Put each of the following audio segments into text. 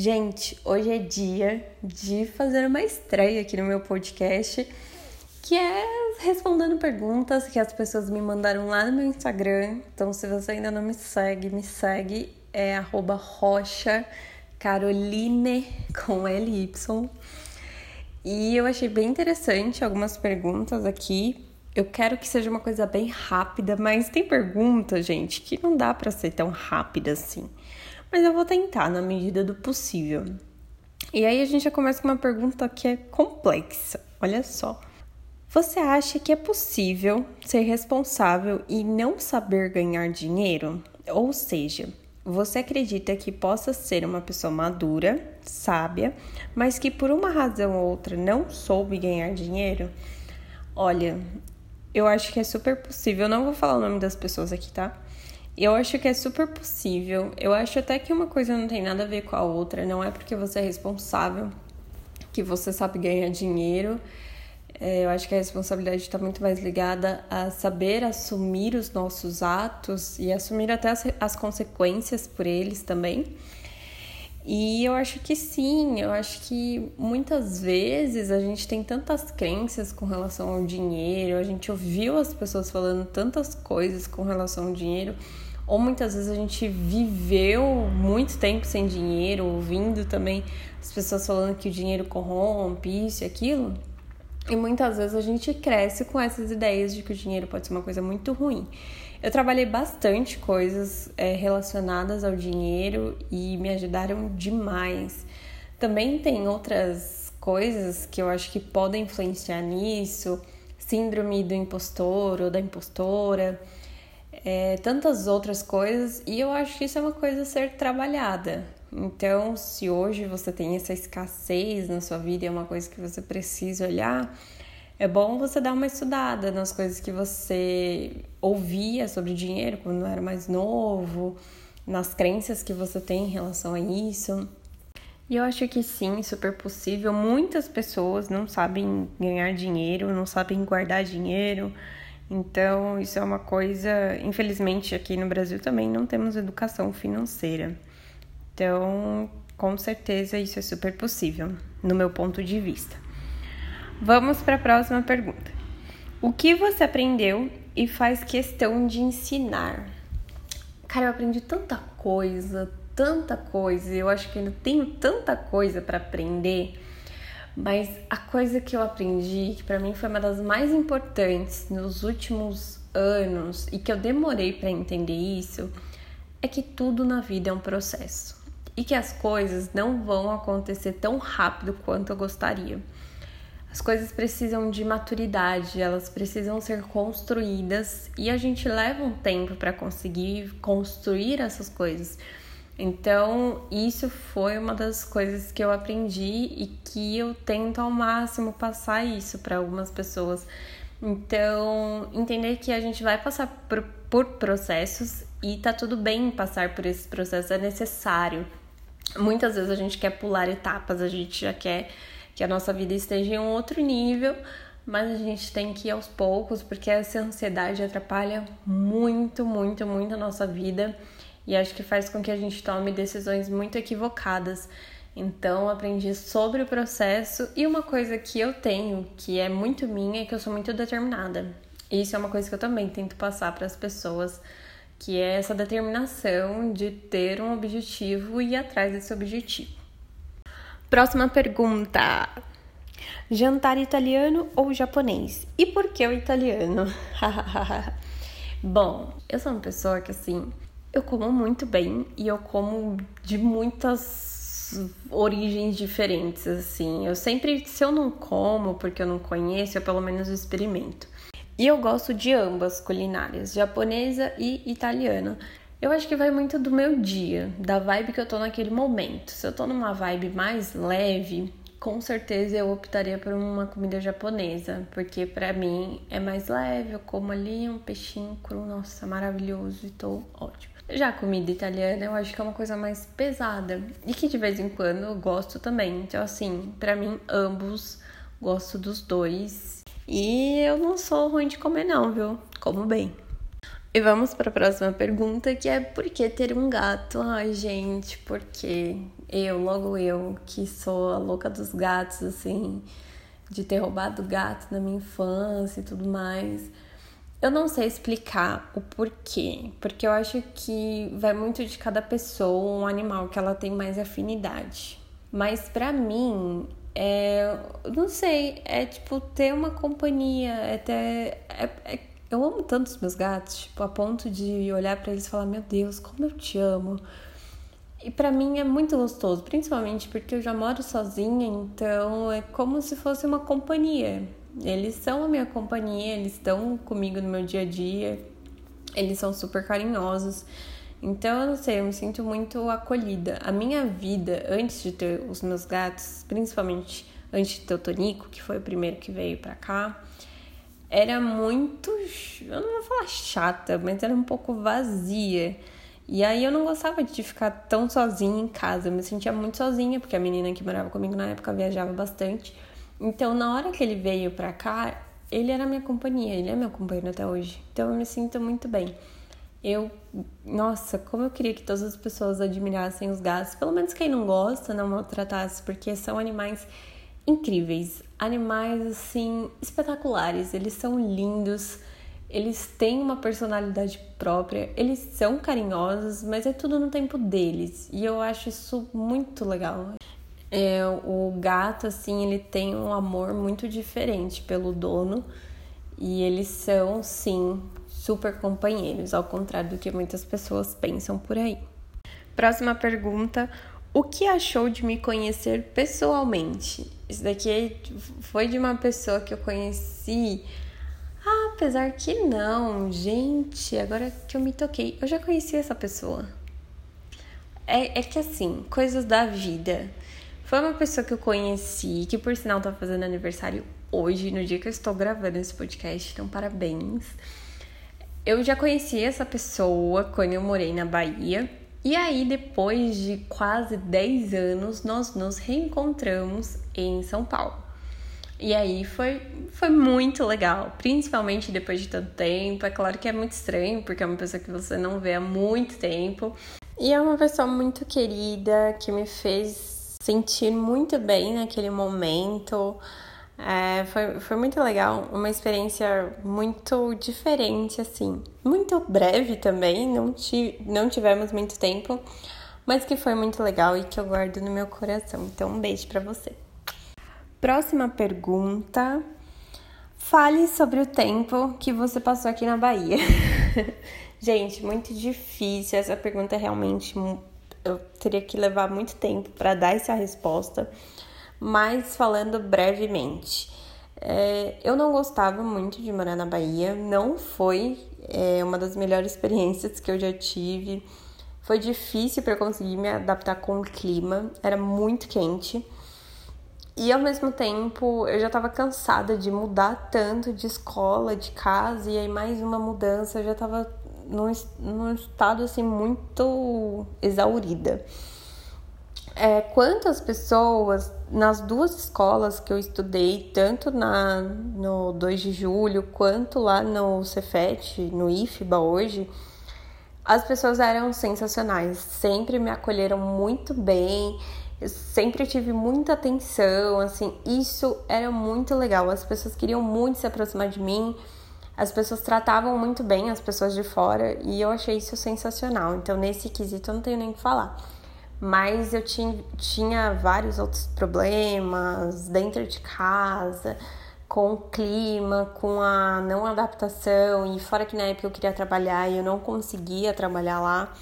Gente, hoje é dia de fazer uma estreia aqui no meu podcast, que é respondendo perguntas que as pessoas me mandaram lá no meu Instagram. Então, se você ainda não me segue, me segue, é arroba rocha caroline com LY. E eu achei bem interessante algumas perguntas aqui. Eu quero que seja uma coisa bem rápida, mas tem perguntas, gente, que não dá para ser tão rápida assim mas eu vou tentar na medida do possível. E aí a gente já começa com uma pergunta que é complexa. Olha só. Você acha que é possível ser responsável e não saber ganhar dinheiro? Ou seja, você acredita que possa ser uma pessoa madura, sábia, mas que por uma razão ou outra não soube ganhar dinheiro? Olha, eu acho que é super possível. Eu não vou falar o nome das pessoas aqui, tá? Eu acho que é super possível. Eu acho até que uma coisa não tem nada a ver com a outra. Não é porque você é responsável que você sabe ganhar dinheiro. É, eu acho que a responsabilidade está muito mais ligada a saber assumir os nossos atos e assumir até as, as consequências por eles também. E eu acho que sim, eu acho que muitas vezes a gente tem tantas crenças com relação ao dinheiro, a gente ouviu as pessoas falando tantas coisas com relação ao dinheiro ou muitas vezes a gente viveu muito tempo sem dinheiro, ouvindo também as pessoas falando que o dinheiro corrompe, isso e aquilo. E muitas vezes a gente cresce com essas ideias de que o dinheiro pode ser uma coisa muito ruim. Eu trabalhei bastante coisas é, relacionadas ao dinheiro e me ajudaram demais. Também tem outras coisas que eu acho que podem influenciar nisso, síndrome do impostor ou da impostora é, tantas outras coisas, e eu acho que isso é uma coisa a ser trabalhada. Então, se hoje você tem essa escassez na sua vida, é uma coisa que você precisa olhar, é bom você dar uma estudada nas coisas que você ouvia sobre dinheiro quando era mais novo, nas crenças que você tem em relação a isso. E eu acho que sim, super possível. Muitas pessoas não sabem ganhar dinheiro, não sabem guardar dinheiro, então, isso é uma coisa, infelizmente, aqui no Brasil também não temos educação financeira. Então, com certeza, isso é super possível, no meu ponto de vista. Vamos para a próxima pergunta. O que você aprendeu e faz questão de ensinar? Cara, eu aprendi tanta coisa, tanta coisa, eu acho que ainda tenho tanta coisa para aprender mas a coisa que eu aprendi, que para mim foi uma das mais importantes nos últimos anos e que eu demorei para entender isso, é que tudo na vida é um processo e que as coisas não vão acontecer tão rápido quanto eu gostaria. As coisas precisam de maturidade, elas precisam ser construídas e a gente leva um tempo para conseguir construir essas coisas. Então, isso foi uma das coisas que eu aprendi e que eu tento ao máximo passar isso para algumas pessoas. Então, entender que a gente vai passar por, por processos e tá tudo bem passar por esses processos, é necessário. Muitas vezes a gente quer pular etapas, a gente já quer que a nossa vida esteja em um outro nível, mas a gente tem que ir aos poucos, porque essa ansiedade atrapalha muito, muito, muito a nossa vida e acho que faz com que a gente tome decisões muito equivocadas. Então, aprendi sobre o processo e uma coisa que eu tenho, que é muito minha, é que eu sou muito determinada. E isso é uma coisa que eu também tento passar para as pessoas, que é essa determinação de ter um objetivo e ir atrás desse objetivo. Próxima pergunta. Jantar italiano ou japonês? E por que o italiano? Bom, eu sou uma pessoa que assim, eu como muito bem e eu como de muitas origens diferentes, assim. Eu sempre, se eu não como porque eu não conheço, eu pelo menos experimento. E eu gosto de ambas culinárias, japonesa e italiana. Eu acho que vai muito do meu dia, da vibe que eu tô naquele momento. Se eu tô numa vibe mais leve, com certeza eu optaria por uma comida japonesa, porque para mim é mais leve, eu como ali um peixinho cru, nossa, maravilhoso e tô ótimo. Já a comida italiana eu acho que é uma coisa mais pesada e que de vez em quando eu gosto também. Então, assim, para mim, ambos gosto dos dois. E eu não sou ruim de comer, não, viu? Como bem. E vamos para a próxima pergunta, que é por que ter um gato? Ai, gente, por quê? Eu, logo eu, que sou a louca dos gatos, assim, de ter roubado gato na minha infância e tudo mais. Eu não sei explicar o porquê, porque eu acho que vai muito de cada pessoa, um animal que ela tem mais afinidade. Mas para mim, é, não sei, é tipo ter uma companhia, é ter, é, é, eu amo tanto os meus gatos, tipo, a ponto de olhar para eles e falar: Meu Deus, como eu te amo. E para mim é muito gostoso, principalmente porque eu já moro sozinha, então é como se fosse uma companhia. Eles são a minha companhia, eles estão comigo no meu dia a dia, eles são super carinhosos. Então, eu não sei, eu me sinto muito acolhida. A minha vida, antes de ter os meus gatos, principalmente antes de ter o Tonico, que foi o primeiro que veio pra cá, era muito. Eu não vou falar chata, mas era um pouco vazia. E aí eu não gostava de ficar tão sozinha em casa. Eu me sentia muito sozinha, porque a menina que morava comigo na época viajava bastante. Então, na hora que ele veio pra cá, ele era minha companhia, ele é meu companheiro até hoje. Então, eu me sinto muito bem. Eu, nossa, como eu queria que todas as pessoas admirassem os gatos, pelo menos quem não gosta, não maltratasse, porque são animais incríveis, animais assim espetaculares, eles são lindos, eles têm uma personalidade própria, eles são carinhosos, mas é tudo no tempo deles, e eu acho isso muito legal. É, o gato, assim, ele tem um amor muito diferente pelo dono e eles são, sim, super companheiros, ao contrário do que muitas pessoas pensam por aí. Próxima pergunta: O que achou de me conhecer pessoalmente? Isso daqui foi de uma pessoa que eu conheci. Apesar que não, gente, agora que eu me toquei, eu já conheci essa pessoa. É, é que assim, coisas da vida. Foi uma pessoa que eu conheci, que por sinal tá fazendo aniversário hoje, no dia que eu estou gravando esse podcast, então parabéns. Eu já conheci essa pessoa quando eu morei na Bahia. E aí, depois de quase 10 anos, nós nos reencontramos em São Paulo. E aí foi, foi muito legal, principalmente depois de tanto tempo. É claro que é muito estranho, porque é uma pessoa que você não vê há muito tempo. E é uma pessoa muito querida que me fez sentir muito bem naquele momento. É, foi, foi muito legal, uma experiência muito diferente, assim. Muito breve também, não, não tivemos muito tempo, mas que foi muito legal e que eu guardo no meu coração. Então, um beijo para você. Próxima pergunta. Fale sobre o tempo que você passou aqui na Bahia. Gente, muito difícil. Essa pergunta é realmente eu teria que levar muito tempo para dar essa resposta, mas falando brevemente. É, eu não gostava muito de morar na Bahia, não foi é, uma das melhores experiências que eu já tive. Foi difícil para conseguir me adaptar com o clima, era muito quente. E ao mesmo tempo eu já estava cansada de mudar tanto de escola, de casa, e aí mais uma mudança, eu já estava num, num estado assim muito exaurida. É, quantas pessoas nas duas escolas que eu estudei, tanto na, no 2 de julho quanto lá no Cefet, no IFBA hoje, as pessoas eram sensacionais, sempre me acolheram muito bem, eu sempre tive muita atenção, assim, isso era muito legal. As pessoas queriam muito se aproximar de mim, as pessoas tratavam muito bem as pessoas de fora e eu achei isso sensacional. Então, nesse quesito, eu não tenho nem o que falar. Mas eu tinha, tinha vários outros problemas dentro de casa, com o clima, com a não adaptação, e fora que na época eu queria trabalhar e eu não conseguia trabalhar lá.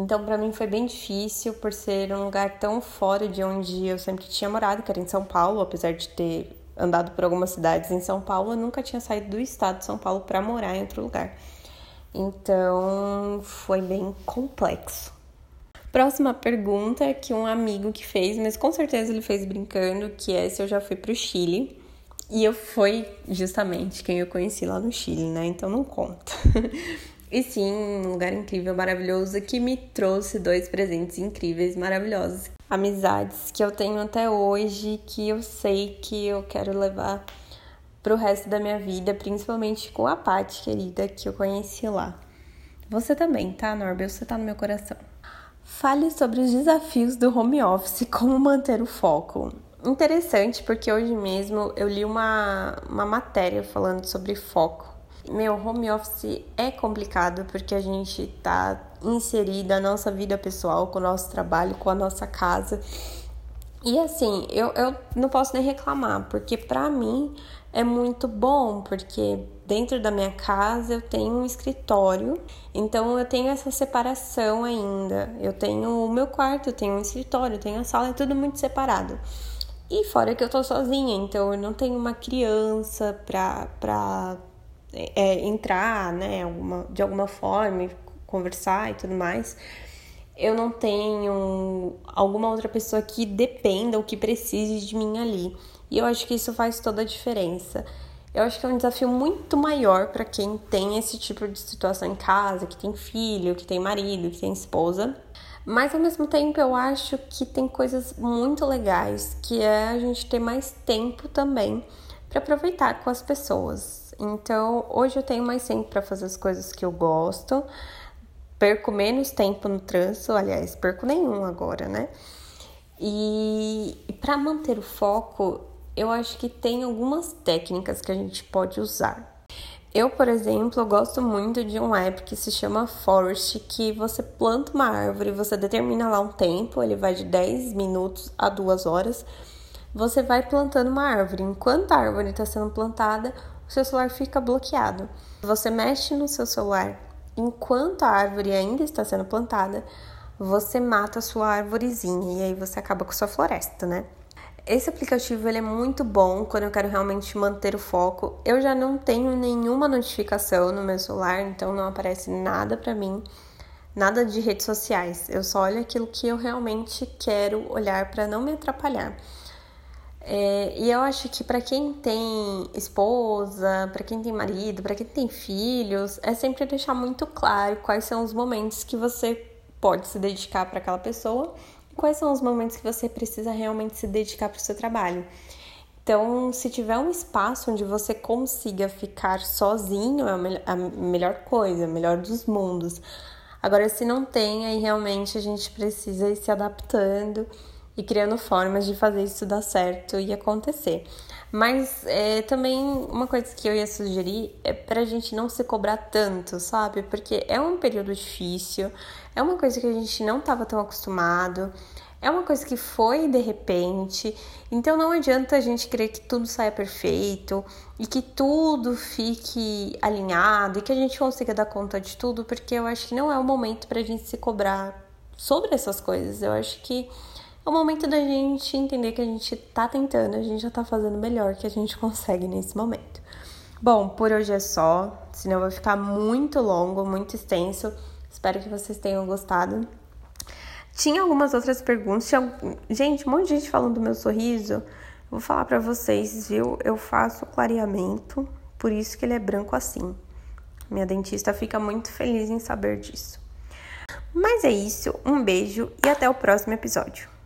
Então, para mim foi bem difícil por ser um lugar tão fora de onde eu sempre tinha morado, que era em São Paulo, apesar de ter andado por algumas cidades em São Paulo, eu nunca tinha saído do estado de São Paulo para morar em outro lugar. Então foi bem complexo. Próxima pergunta que um amigo que fez, mas com certeza ele fez brincando, que é se eu já fui pro Chile. E eu fui justamente quem eu conheci lá no Chile, né? Então não conta. e sim, um lugar incrível, maravilhoso, que me trouxe dois presentes incríveis, maravilhosos, amizades que eu tenho até hoje, que eu sei que eu quero levar pro resto da minha vida, principalmente com a Paty querida que eu conheci lá. Você também, tá, Norbert? Você tá no meu coração. Fale sobre os desafios do home office, como manter o foco. Interessante, porque hoje mesmo eu li uma, uma matéria falando sobre foco. Meu, home office é complicado porque a gente tá inserida na nossa vida pessoal, com o nosso trabalho, com a nossa casa. E assim, eu, eu não posso nem reclamar, porque pra mim é muito bom, porque dentro da minha casa eu tenho um escritório, então eu tenho essa separação ainda. Eu tenho o meu quarto, eu tenho um escritório, eu tenho a sala, é tudo muito separado. E fora que eu tô sozinha, então eu não tenho uma criança pra, pra é, entrar, né, alguma, de alguma forma, conversar e tudo mais. Eu não tenho alguma outra pessoa que dependa ou que precise de mim ali. E eu acho que isso faz toda a diferença. Eu acho que é um desafio muito maior para quem tem esse tipo de situação em casa, que tem filho, que tem marido, que tem esposa. Mas ao mesmo tempo eu acho que tem coisas muito legais, que é a gente ter mais tempo também para aproveitar com as pessoas. Então, hoje eu tenho mais tempo para fazer as coisas que eu gosto. Perco menos tempo no trânsito, aliás, perco nenhum agora, né? E, e para manter o foco, eu acho que tem algumas técnicas que a gente pode usar. Eu, por exemplo, gosto muito de um app que se chama Forest, que você planta uma árvore, você determina lá um tempo, ele vai de 10 minutos a 2 horas. Você vai plantando uma árvore. Enquanto a árvore está sendo plantada, o seu celular fica bloqueado. Você mexe no seu celular enquanto a árvore ainda está sendo plantada, você mata a sua árvorezinha e aí você acaba com a sua floresta, né? Esse aplicativo ele é muito bom quando eu quero realmente manter o foco. Eu já não tenho nenhuma notificação no meu celular, então não aparece nada para mim, nada de redes sociais. Eu só olho aquilo que eu realmente quero olhar para não me atrapalhar. É, e eu acho que para quem tem esposa, para quem tem marido, para quem tem filhos, é sempre deixar muito claro quais são os momentos que você pode se dedicar para aquela pessoa quais são os momentos que você precisa realmente se dedicar para o seu trabalho. Então, se tiver um espaço onde você consiga ficar sozinho, é a melhor coisa, a melhor dos mundos. Agora, se não tem, aí realmente a gente precisa ir se adaptando e criando formas de fazer isso dar certo e acontecer. Mas é, também uma coisa que eu ia sugerir é para a gente não se cobrar tanto, sabe? Porque é um período difícil, é uma coisa que a gente não estava tão acostumado, é uma coisa que foi de repente, então não adianta a gente querer que tudo saia perfeito e que tudo fique alinhado e que a gente consiga dar conta de tudo, porque eu acho que não é o momento para a gente se cobrar sobre essas coisas. Eu acho que é o momento da gente entender que a gente tá tentando, a gente já tá fazendo melhor que a gente consegue nesse momento. Bom, por hoje é só, senão vai ficar muito longo, muito extenso. Espero que vocês tenham gostado. Tinha algumas outras perguntas. Tinha... Gente, um monte de gente falando do meu sorriso. Vou falar para vocês, viu? Eu faço clareamento, por isso que ele é branco assim. Minha dentista fica muito feliz em saber disso. Mas é isso, um beijo e até o próximo episódio.